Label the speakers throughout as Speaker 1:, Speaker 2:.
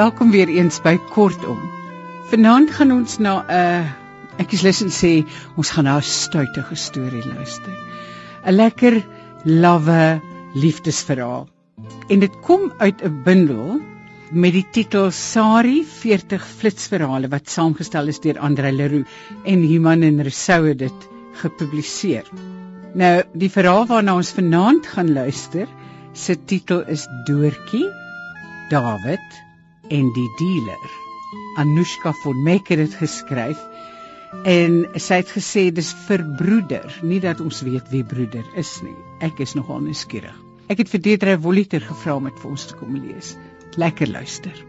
Speaker 1: Welkom weer eens by Kortom. Vanaand gaan ons na 'n uh, ek is lus om sê ons gaan na 'n stuitige storie luister. 'n Lekker lawwe liefdesverhaal. En dit kom uit 'n bundel met die titel Sari 40 flitsverhale wat saamgestel is deur Andre Leroux en Human en Rousseau het dit gepubliseer. Nou, die verhaal waarna ons vanaand gaan luister, se titel is Doortjie David en die dealer. Anushka von Meck het geskryf en sy het gesê dis vir broeder, nie dat ons weet wie broeder is nie. Ek is nogal nuuskierig. Ek het vir Deidre Voliter gevra om dit vir ons te kom lees. Lekker luister.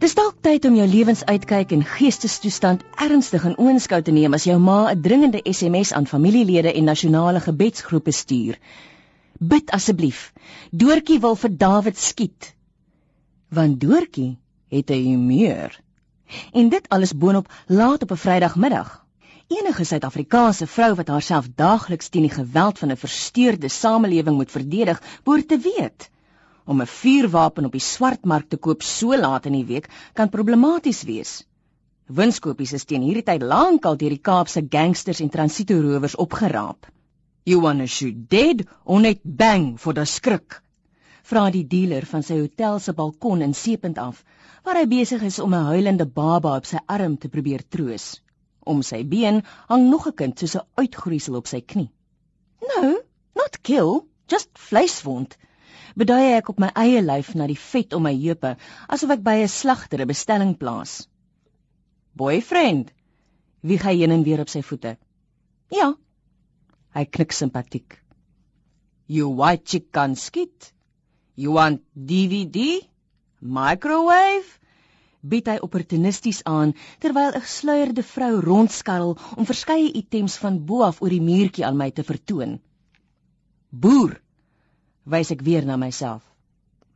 Speaker 2: Dis dalk tyd om jou lewensuitkyk en geestestoestand ernstig in oënskou te neem as jou ma 'n dringende SMS aan familielede en nasionale gebedsgroepe stuur. Bid asseblief. Doortjie wil vir Dawid skiet want Doortjie het 'n humeur. En dit alles boonop laat op 'n Vrydagmiddag. Enige Suid-Afrikaanse vrou wat haarself daagliks teen die geweld van 'n versteurde samelewing moet verdedig, behoort te weet om 'n vuurwapen op die swartmark te koop so laat in die week kan problematies wees. Winskopies is teen hierdie tyd lankal deur die Kaapse gangsters en transito-rowers opgeraap. You wanna shoot dead or net bang vir die skrik? vra die dealer van sy hotel se balkon in Seepunt af, waar hy besig is om 'n huilende baba op sy arm te probeer troos. Om sy been hang nog 'n kind soos 'n uitgroeisel op sy knie. "No, not kill, just vleiswond." Beduie ek op my eie lyf na die vet om my heupe, asof ek by 'n slagter 'n bestelling plaas. "Boyfriend," wie gaan heen en weer op sy voete. "Ja." Hy knik simpatiek. "You white chick kan skiet." You want DVD? Microwave? Bied hy opportunisties aan terwyl 'n gesluierde vrou rondskarrel om verskeie items van bo af oor die muurtjie aan my te vertoon. Boer, wys ek weer na myself.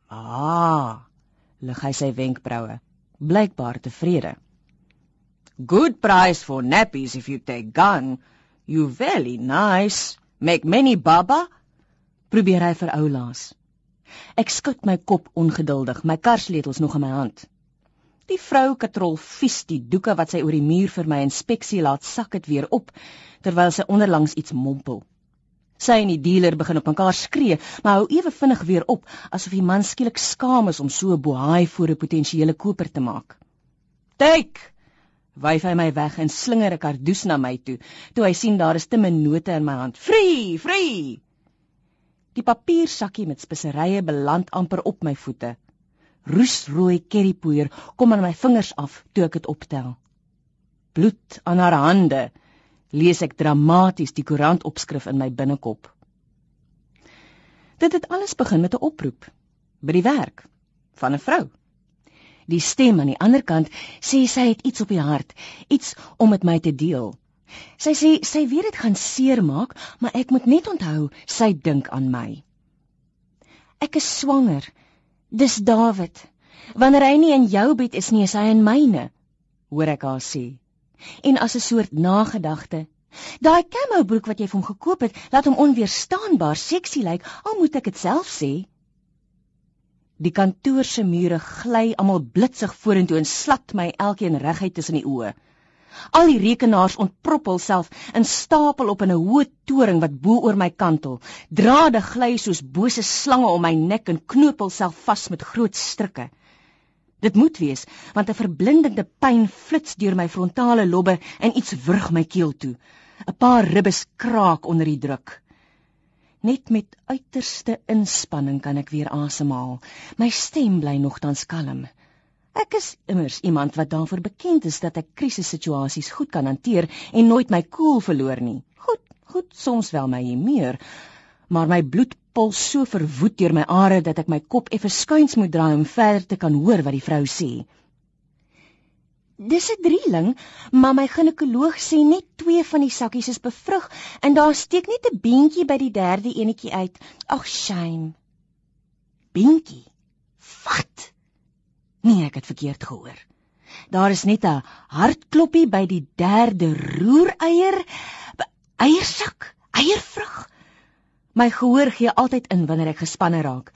Speaker 2: Ah, lig hy sy wenkbroue, blykbaar tevrede. Good price for nappies if you take gun. You very nice. Make many baba. Probeer hy vir oulaas. Ek skud my kop ongeduldig, my karsleutels nog in my hand. Die vrou katrol vies die doeke wat sy oor die muur vir my inspeksie laat sak dit weer op terwyl sy onderlangs iets mompel. Sy en die dealer begin op mekaar skree, maar hou ewe vinnig weer op asof die man skielik skaam is om so 'n bohaai voor 'n potensiële koper te maak. "Take!" wyf hy my weg en slinger 'n kardoes na my toe, toe hy sien daar is te min note in my hand. "Free, free!" Die papiersakkie met speserye beland amper op my voete. Roesrooi currypoeier kom aan my vingers af toe ek dit optel. Bloed aan haar hande, lees ek dramaties die koerantopskrif in my binnekop. Dit het alles begin met 'n oproep by die werk van 'n vrou. Die stem aan die ander kant sê sy het iets op die hart, iets om met my te deel. Sy sê sy weet dit gaan seermaak, maar ek moet net onthou sy dink aan my. Ek is swanger. Dis Dawid. Wanneer hy nie in jou bed is nie, is hy in myne, hoor ek haar sê. En as 'n soort nagedagte, daai camo broek wat jy vir hom gekoop het, laat hom onweerstaanbaar seksie lyk, al moet ek dit self sê. Die kantoor se mure gly almal blitsig vorentoe en slat my elkeen reguit tussen die oë. Al die rekenaars ontprop hulself in stapel op in 'n hoë toring wat bo oor my kantel. Drade gly soos bose slange om my nek en knoop hulself vas met groot strikke. Dit moet wees, want 'n verblindende pyn flits deur my frontale lobbe en iets wurg my keel toe. 'n Paar ribbes kraak onder die druk. Net met uiterste inspanning kan ek weer asemhaal. My stem bly nogtans kalm. Ek is immers iemand wat daarvoor bekend is dat ek krisissituasies goed kan hanteer en nooit my koel cool verloor nie. Goed, goed, soms wel my humeur, maar my bloed puls so verwoed deur my are dat ek my kop effe skuins moet draai om verder te kan hoor wat die vrou sê. Dis 'n drieling, maar my ginekoloog sê net twee van die sakkies is bevrug en daar steek net 'n beentjie by die derde enetjie uit. Ag, shame. Beentjie. Wat? Nee, ek het verkeerd gehoor. Daar is net 'n hartkloppie by die derde roereier. Eiersak, eiervrug. My gehoor gee altyd in wanneer ek gespanne raak.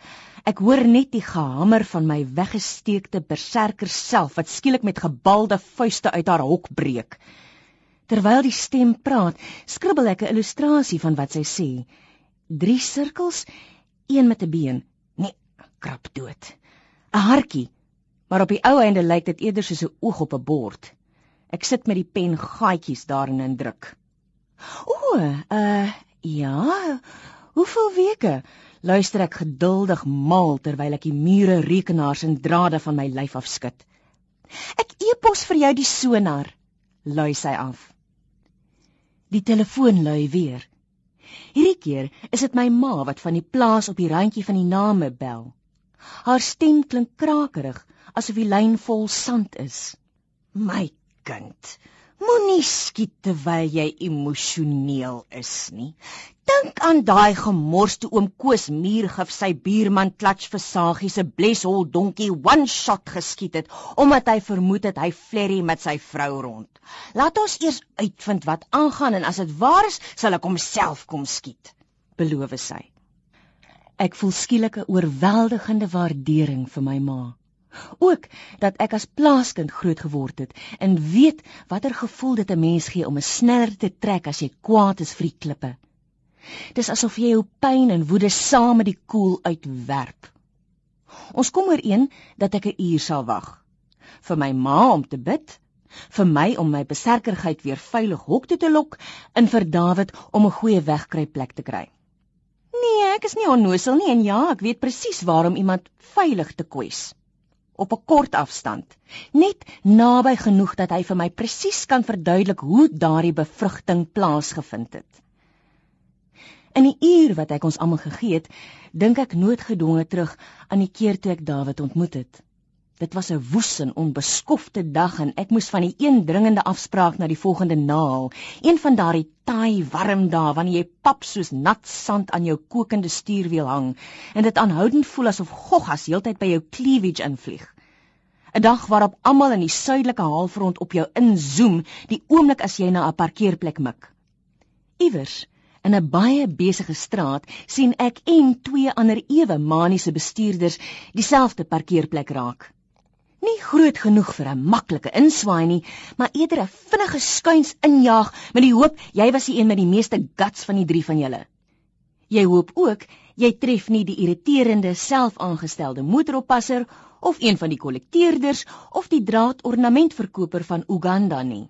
Speaker 2: Ek hoor net die gehamer van my weggesteekte berserker self wat skielik met gebalde vuiste uit haar hok breek. Terwyl die stem praat, skribbel ek 'n illustrasie van wat sy sê. Drie sirkels, een met 'n been. Nee, krap dood. 'n Hartjie, maar op die ou einde lyk dit eerder soos 'n oog op 'n bord. Ek sit met die pen gaatjies daarin indruk. O, uh ja, hoeveel weke? luister ek geduldig mal terwyl ek die mure rekenaars en drade van my lyf afskud. Ek e-pos vir jou die sonar, lui sy af. Die telefoon lui weer. Hierdie keer is dit my ma wat van die plaas op die randjie van die name bel. Haar stem klink krakerig asof die lyn vol sand is. My kind, moenie skiet terwyl jy emosioneel is nie. Dink aan daai gemors toe oom Koos muurgif sy buurman Klatsch Versagie se bleshol donkie one shot geskiet het omdat hy vermoed het hy flerry met sy vrou rond. Laat ons eers uitvind wat aangaan en as dit waar is, sal ek homself kom skiet, beloof sy. Ek voel skielik 'n oorweldigende waardering vir my ma. Ook dat ek as plaaskind groot geword het en weet watter gevoel dit 'n mens gee om 'n sneller te trek as jy kwaad is vir die klippe. Dis asof jy jou pyn en woede saam met die koel uitwerp. Ons kom ooreen dat ek 'n uur sal wag. Vir my ma om te bid, vir my om my beserkerheid weer veilig hok toe te lok en vir Dawid om 'n goeie wegkruipplek te kry. Nee, ek is nie onnosel nie en ja, ek weet presies waarom iemand veilig te kwes op 'n kort afstand, net naby genoeg dat hy vir my presies kan verduidelik hoe daardie bevrugting plaasgevind het. In die uur wat ek ons almal gegee het, dink ek noodgedwonge terug aan die keer toe ek Dawid ontmoet het. Dit was 'n woes en onbeskofte dag en ek moes van die een dringende afspraak na die volgende naal, een van daardie taai warm dae wanneer jy pap soos nat sand aan jou kokende stuurwiel hang en dit aanhoudend voel asof goggas heeltyd by jou cleavage invlieg. 'n Dag waarop almal in die suidelike halfrond op jou inzoom die oomblik as jy na 'n parkeerplek mik. Iewers In 'n baie besige straat sien ek en twee ander ewe maniese bestuurders dieselfde parkeerplek raak. Nie groot genoeg vir 'n maklike inswaai nie, maar eerder 'n vinnige skuins injaag met die hoop jy was die een met die meeste guts van die drie van julle. Jy hoop ook jy tref nie die irriterende selfaangestelde motoroppasser of een van die kollekteerders of die draadornamentverkoper van Uganda nie.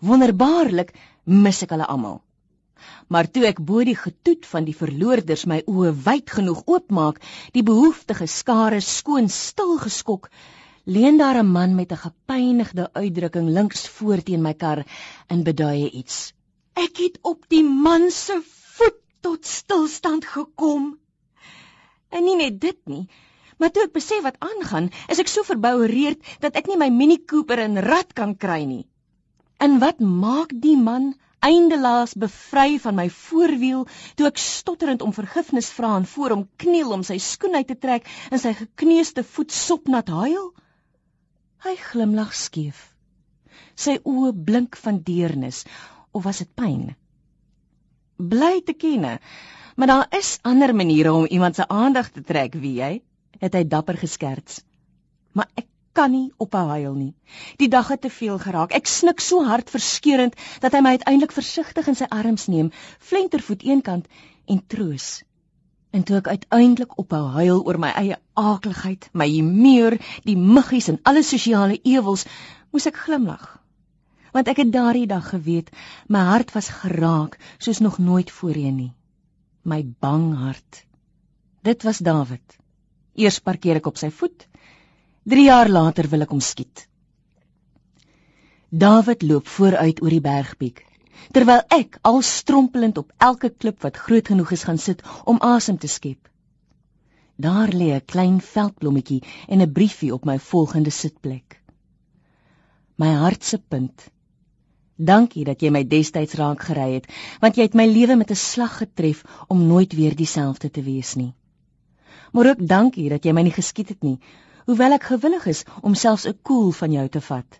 Speaker 2: Wonderbaarlik mis ek hulle almal. Maar toe ek bo die getoet van die verloorders my oë wyd genoeg oopmaak, die behoeftige skare skoon stil geskok, leen daar 'n man met 'n gepynigde uitdrukking links voor teen my kar en beduie iets. Ek het op die man se voet tot stilstand gekom. En nie net dit nie, maar toe ek besef wat aangaan, is ek so verboureerd dat ek nie my Mini Cooper in rad kan kry nie. En wat maak die man eindelaas bevry van my voorwiel toe ek stotterend om vergifnis vra en voor hom kniel om sy skoen uit te trek en sy gekneusde voet sopnat huil. Hy glimlag skief. Sy oë blink van deernis of was dit pyn? Bly te kenne, maar daar is ander maniere om iemand se aandag te trek, wie jy, het hy dapper geskerts. Maar ek kan nie ophou huil nie. Die dag het te veel geraak. Ek snik so hard verskeurend dat hy my uiteindelik versigtig in sy arms neem, flentervoet eenkant en troos. En toe ek uiteindelik ophou huil oor my eie aakligheid, my humeur, die muggies en alle sosiale ewels, moes ek glimlag. Want ek het daardie dag geweet my hart was geraak soos nog nooit voorheen nie. My bang hart. Dit was Dawid. Eers parkeer ek op sy voet 3 jaar later wil ek hom skiet. David loop vooruit oor die bergpiek, terwyl ek al strompelend op elke klip wat groot genoeg is gaan sit om asem te skep. Daar lê 'n klein veldblommetjie en 'n briefie op my volgende sitplek. My hart se punt. Dankie dat jy my destyds raak gery het, want jy het my lewe met 'n slag getref om nooit weer dieselfde te wees nie. Maar ook dankie dat jy my nie geskiet het nie, hoewel ek gewillig is om selfs 'n koel van jou te vat.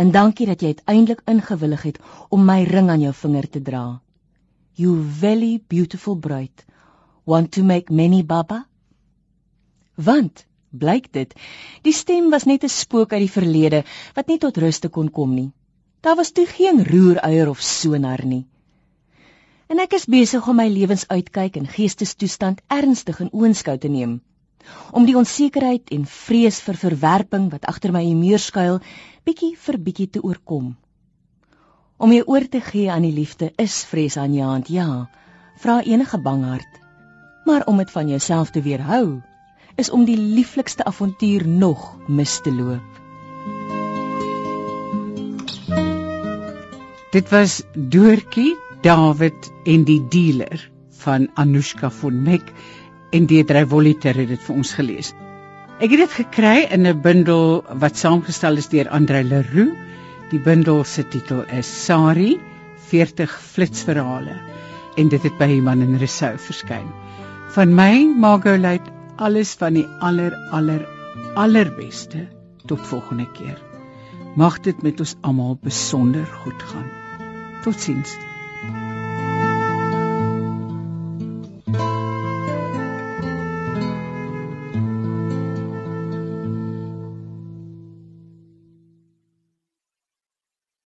Speaker 2: En dankie dat jy uiteindelik ingewillig het om my ring aan jou vinger te dra. You very beautiful bruid. Want to make many baba? Want blyk dit, die stem was net 'n spook uit die verlede wat nie tot rus te kon kom nie. Daar was toe geen roeruier of sonar nie. En ek is besig om my lewensuitkyk en geestestoestand ernstig in oënskou te neem om die onsekerheid en vrees vir verwerping wat agter my humeur skuil bietjie vir bietjie te oorkom. Om jou oor te gee aan die liefde is vrees aan jou hand, ja, vra enige bang hart. Maar om dit van jouself te weerhou, is om die lieflikste avontuur nog mis te loop.
Speaker 1: Dit was Doortjie, David en die dealer van Anushka von Meck en Deidre Voliter het dit vir ons gelees. Ek het dit gekry in 'n bundel wat saamgestel is deur Andre Leroux. Die bundel se titel is Sari 40 flitsverhale en dit het by Iman en Resou verskyn. Van my Margolite alles van die aller aller allerbeste tot volgende keer. Mag dit met ons almal besonder goed gaan. Totsiens.